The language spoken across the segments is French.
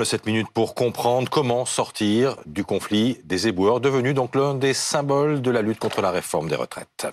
Le 7 minutes pour comprendre comment sortir du conflit des éboueurs, devenu donc l'un des symboles de la lutte contre la réforme des retraites.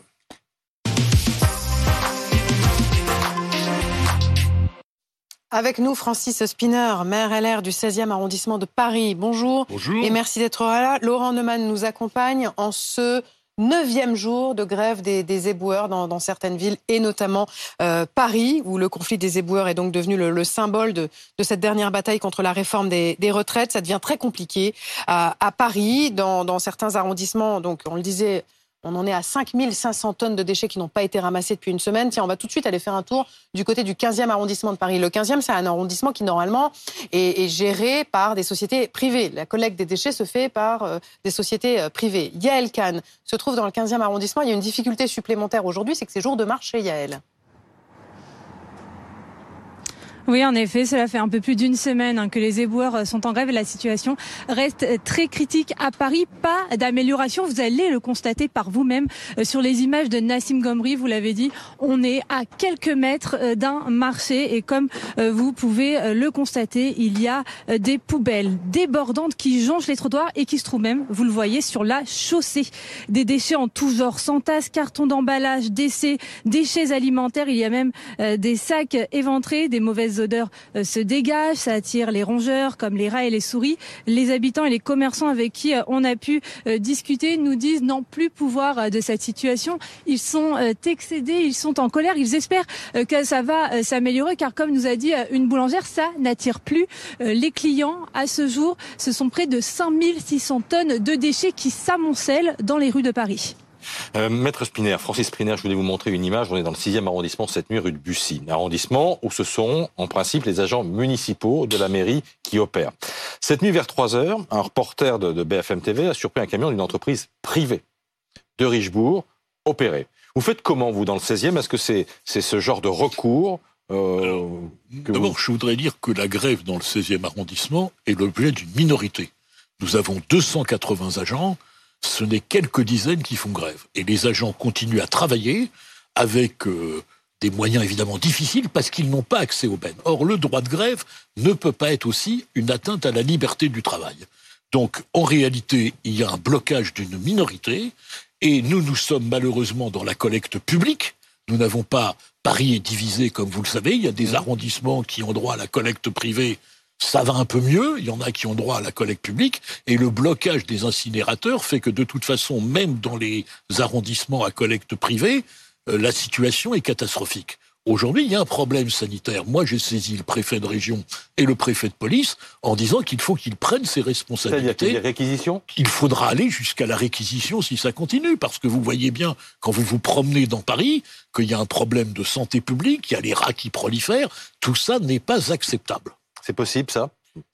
Avec nous, Francis Spinner, maire LR du 16e arrondissement de Paris. Bonjour. Bonjour. Et merci d'être là. Laurent Neumann nous accompagne en ce neuvième jour de grève des, éboueurs dans, certaines villes, et notamment euh, Paris, où le conflit des éboueurs est donc devenu le, symbole de, cette dernière bataille contre la réforme des, retraites. Ça devient très compliqué à, Paris, dans, dans, certains arrondissements. Donc, on le disait, on en est à 5500 tonnes de déchets qui n'ont pas été ramassés depuis une semaine. Tiens, on va tout de suite aller faire un tour du côté du 15e arrondissement de Paris. Le 15e, c'est un arrondissement qui, normalement, est, géré par des sociétés privées. La collecte des déchets se fait par euh, des sociétés euh, privées. Yael Kahn se trouve dans le 15e arrondissement. Il y a une difficulté supplémentaire aujourd'hui, c'est que c'est jour de marché, Yael. Oui, en effet, cela fait un peu plus d'une semaine hein, que les éboueurs euh, sont en grève et la situation reste euh, très critique à Paris. Pas d'amélioration, vous allez le constater par vous-même euh, sur les images de Nassim Gomri. Vous l'avez dit, on est à quelques mètres d'un marché et comme vous pouvez le constater, il y a des poubelles débordantes qui jonchent les trottoirs et qui se trouvent même, vous le voyez, sur la chaussée. Des déchets en tout genre, sans tasse, cartons d'emballage, déchets, déchets alimentaires. Il y a même des sacs éventrés, des mauvaises odeurs euh, se dégagent, ça attire les rongeurs comme les rats et les souris. Les habitants et les commerçants avec qui euh, on a pu euh, discuter nous disent n'en plus pouvoir de cette situation. Ils sont excédés, ils sont en colère, ils espèrent que ça va s'améliorer car comme nous a dit une boulangère, ça n'attire plus les clients. À ce jour, ce sont près de 5600 tonnes de déchets qui s'amoncellent dans les rues de Paris. Euh, Maître Spinner, Francis Spinner, je voulais vous montrer une image. On est dans le 6e arrondissement cette nuit, rue de Bussy. Un arrondissement où ce sont, en principe, les agents municipaux de la mairie qui opèrent. Cette nuit, vers 3 heures, un reporter de, BFM TV a surpris un camion d'une entreprise privée de Richebourg, opéré. Vous faites comment, vous, dans le 16e Est-ce que c'est ce genre de recours euh, D'abord, je voudrais dire que la grève dans le 16e arrondissement est l'objet d'une minorité. Nous avons 280 agents ce n'est quelques dizaines qui font grève. Et les agents continuent à travailler avec euh, des moyens évidemment difficiles parce qu'ils n'ont pas accès aux peines. Or, le droit de grève ne peut pas être aussi une atteinte à la liberté du travail. Donc, en réalité, il y a un blocage d'une minorité et nous, nous sommes malheureusement dans la collecte publique. Nous n'avons pas Paris est divisé, comme vous le savez. Il y a des arrondissements qui ont droit à la collecte privée ça va un peu mieux, il y en a qui ont droit à la collecte publique, et le blocage des incinérateurs fait que de toute façon, même dans les arrondissements à collecte privée, euh, la situation est catastrophique. Aujourd'hui, il y a un problème sanitaire. Moi, j'ai saisi le préfet de région et le préfet de police en disant qu'il faut qu'ils prennent ses responsabilités. C'est-à-dire réquisitions? Il faudra aller jusqu'à la réquisition si ça continue, parce que vous voyez bien, quand vous vous promenez dans Paris, qu'il y a un problème de santé publique, il y a les rats qui prolifèrent. Tout ça n'est pas acceptable. C'est possible, ça?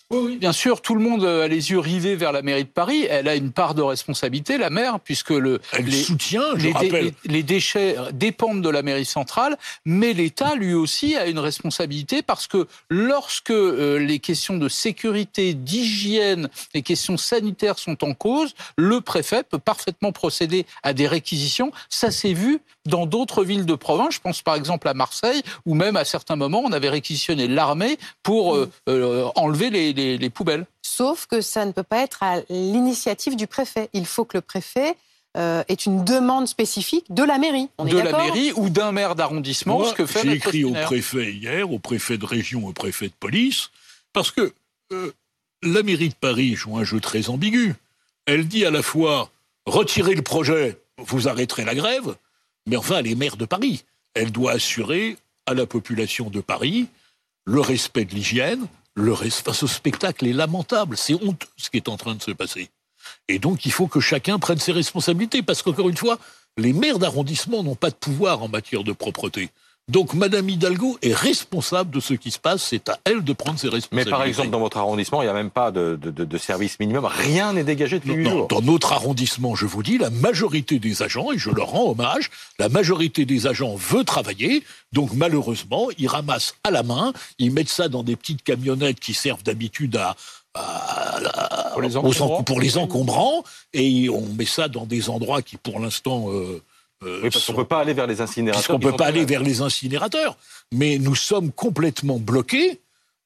Oui, bien sûr, tout le monde a les yeux rivés vers la mairie de Paris. Elle a une part de responsabilité, la maire, puisque le, Elle les, soutient, je les, rappelle. les, déchets dépendent de la mairie centrale, mais l'État, lui aussi, a une responsabilité parce que lorsque euh, les questions de sécurité, d'hygiène, les questions sanitaires sont en cause, le préfet peut parfaitement procéder à des réquisitions. Ça s'est vu dans d'autres villes de province. Je pense par exemple à Marseille, où même à certains moments, on avait réquisitionné l'armée pour euh, euh, enlever les, poubelles. Sauf que ça ne peut pas être à l'initiative du préfet. Il faut que le préfet euh, ait une demande spécifique de la mairie. de la mairie ou d'un maire d'arrondissement, ce que fait J'ai écrit au préfet hier, au préfet de région, au préfet de police, parce que la mairie de Paris joue un jeu très ambigu. Elle dit à la fois retirez le projet, vous arrêterez la grève, mais enfin, elle est maire de Paris. Elle doit assurer à la population de Paris le respect de l'hygiène, le respect. Ce spectacle est lamentable, c'est honteux ce qui est en train de se passer. Et donc, il faut que chacun prenne ses responsabilités, parce qu'encore une fois, les maires d'arrondissement n'ont pas de pouvoir en matière de propreté. Donc Madame Hidalgo est responsable de ce qui se passe, c'est à elle de prendre ses responsabilités. Mais par exemple, dans votre arrondissement, il n'y a même pas de, service minimum, rien n'est dégagé depuis 8 jours. Dans notre arrondissement, je vous dis, la majorité des agents, et je leur rends hommage, la majorité des agents veut travailler, donc malheureusement, ils ramassent à la main, ils mettent ça dans des petites camionnettes qui servent d'habitude à, pour, les pour, les encombrants, et on met ça dans des endroits qui, pour l'instant, euh, euh, oui, parce qu'on ne peut pas aller vers les incinérateurs. Parce qu'on ne peut pas aller vers les incinérateurs. Mais nous sommes complètement bloqués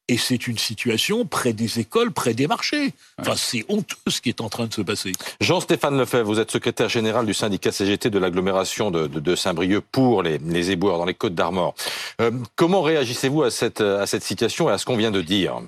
et c'est une situation près des écoles, près des marchés. Enfin, c'est honteux ce qui est en train de se passer. Jean-Stéphane Lefebvre, vous êtes secrétaire général du syndicat CGT de l'agglomération de, Saint-Brieuc pour les, les, éboueurs dans les Côtes d'Armor. Euh, comment réagissez-vous à cette, à cette situation et à ce qu'on vient de dire?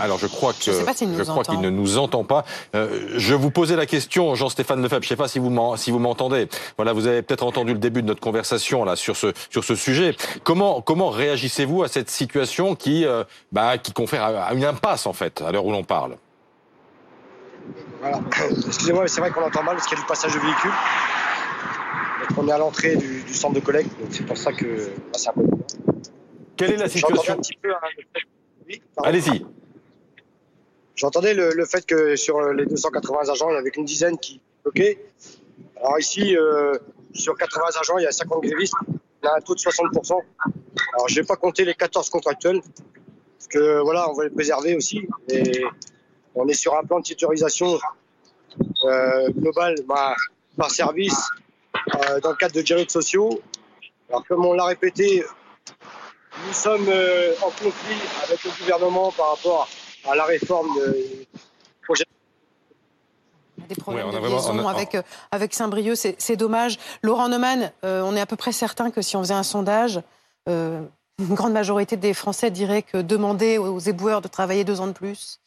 Alors je crois que je, crois qu'il ne nous entend pas. Euh, je vous posais la question, Jean-Stéphane Lefebvre. Je ne sais pas si vous si vous m'entendez. Voilà, vous avez peut-être entendu le début de notre conversation là sur ce sur ce sujet. Comment comment réagissez-vous à cette situation qui euh, bah, qui confère à une impasse en fait à l'heure où l'on parle? Voilà. Excusez-moi, mais c'est vrai qu'on entend mal parce qu'il y a du passage de véhicule. on est à l'entrée du, centre de collecte, donc c'est pour ça que bah, c'est un peu. Quelle est la situation? Allez-y. J'entendais le, fait que sur les 280 agents, il y avait qu'une dizaine qui bloquaient. Alors ici, euh, sur 80 agents, il y a 50 grévistes. Y a un taux de 60%. Alors je n'ai pas compté les 14 contractuels, parce que voilà, on va les préserver aussi. Et on est sur un plan de sécurisation euh, global bah, par service euh, dans le cadre de dialogues sociaux. Alors comme on l'a répété, nous sommes en conflit avec le gouvernement par rapport à la réforme de projet des problèmes de liaison avec, euh, avec Saint-Brieuc, c'est dommage. Laurent Neumann, euh, on est à peu près certain que si on faisait un sondage, euh, une grande majorité des Français diraient que demander aux éboueurs de travailler deux ans de plus,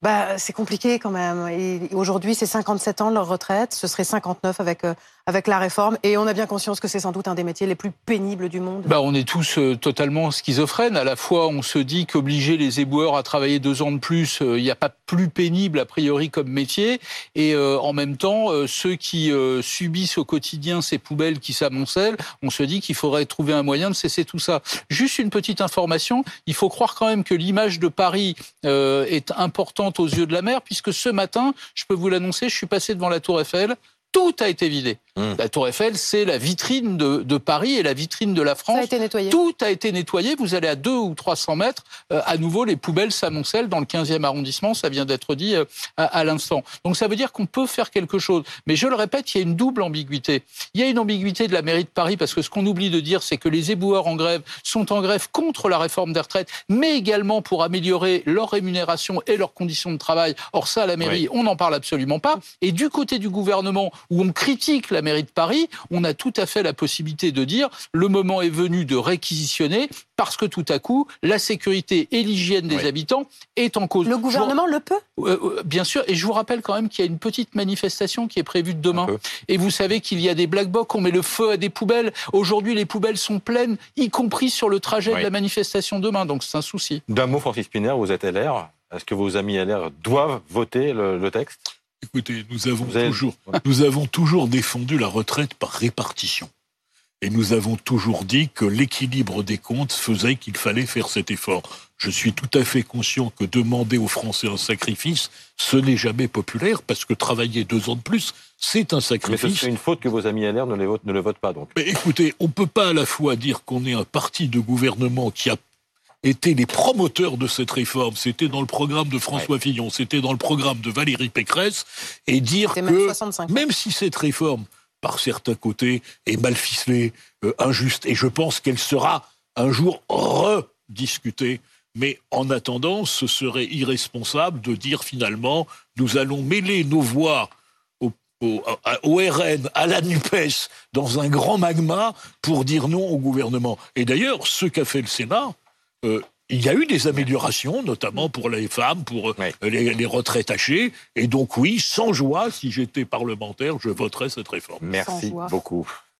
bah, c'est compliqué quand même. Et aujourd'hui, c'est 57 ans leur retraite. Ce serait 59 avec, avec la réforme. Et on a bien conscience que c'est sans doute un des métiers les plus pénibles du monde. Bah, on est tous euh, totalement schizophrènes. À la fois, on se dit qu'obliger les éboueurs à travailler deux ans de plus, euh, il n'y a pas plus pénible a priori comme métier. Et en même temps, ceux qui subissent au quotidien ces poubelles qui s'amoncellent, on se dit qu'il faudrait trouver un moyen de cesser tout ça. Juste une petite information. Il faut croire quand même que l'image de Paris est importante aux yeux de la mer, puisque ce matin, je peux vous l'annoncer, je suis passé devant la Tour Eiffel, tout a été vidé. Hum. La Tour Eiffel, c'est la vitrine de, Paris et la vitrine de la France. a été nettoyé. Tout a été nettoyé. Vous allez à 2 ou 300 mètres. Euh, à nouveau, les poubelles s'amoncellent dans le 15e arrondissement. Ça vient d'être dit euh, à, l'instant. Donc ça veut dire qu'on peut faire quelque chose. Mais je le répète, il y a une double ambiguïté. Il y a une ambiguïté de la mairie de Paris parce que ce qu'on oublie de dire, c'est que les éboueurs en grève sont en grève contre la réforme des retraites, mais également pour améliorer leur rémunération et leurs conditions de travail. Or ça, la mairie, on n'en parle absolument pas. Et du côté du gouvernement, où on critique la mairie de Paris, on a tout à fait la possibilité de dire le moment est venu de réquisitionner parce que tout à coup, la sécurité et l'hygiène des habitants est en cause. Le gouvernement le peut? Euh, euh, Bien sûr, et je vous rappelle quand même qu'il y a une petite manifestation qui est prévue demain. Et vous savez qu'il y a des black box, on met le feu à des poubelles. Aujourd'hui, les poubelles sont pleines, y compris sur le trajet de la manifestation demain, donc c'est un souci. D'un mot, Francis Piner, vous êtes LR. Est-ce que vos amis LR doivent voter le texte? Écoutez, nous avons, toujours, nous avons toujours défendu la retraite par répartition. Et nous avons toujours dit que l'équilibre des comptes faisait qu'il fallait faire cet effort. Je suis tout à fait conscient que demander aux Français un sacrifice, ce n'est jamais populaire, parce que travailler deux ans de plus, c'est un sacrifice. Mais c'est une faute que vos amis LR ne, les votent, ne le votent pas, donc. Mais écoutez, on ne peut pas à la fois dire qu'on est un parti de gouvernement qui a étaient les promoteurs de cette réforme. C'était dans le programme de François Fillon, c'était dans le programme de Valérie Pécresse, et dire que même si cette réforme, par certains côtés, est mal ficelée, euh, injuste, et je pense qu'elle sera un jour rediscutée, mais en attendant, ce serait irresponsable de dire finalement, nous allons mêler nos voix au, RN, à la NUPES, dans un grand magma pour dire non au gouvernement. Et d'ailleurs, ce qu'a fait le Sénat, il y a eu des améliorations, notamment pour les femmes, pour euh, les, les, retraites hachées. Et donc oui, sans joie, si j'étais parlementaire, je voterais cette réforme. Merci beaucoup.